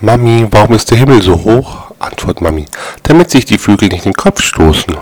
Mami, warum ist der Himmel so hoch? Antwort Mami, damit sich die Vögel nicht in den Kopf stoßen.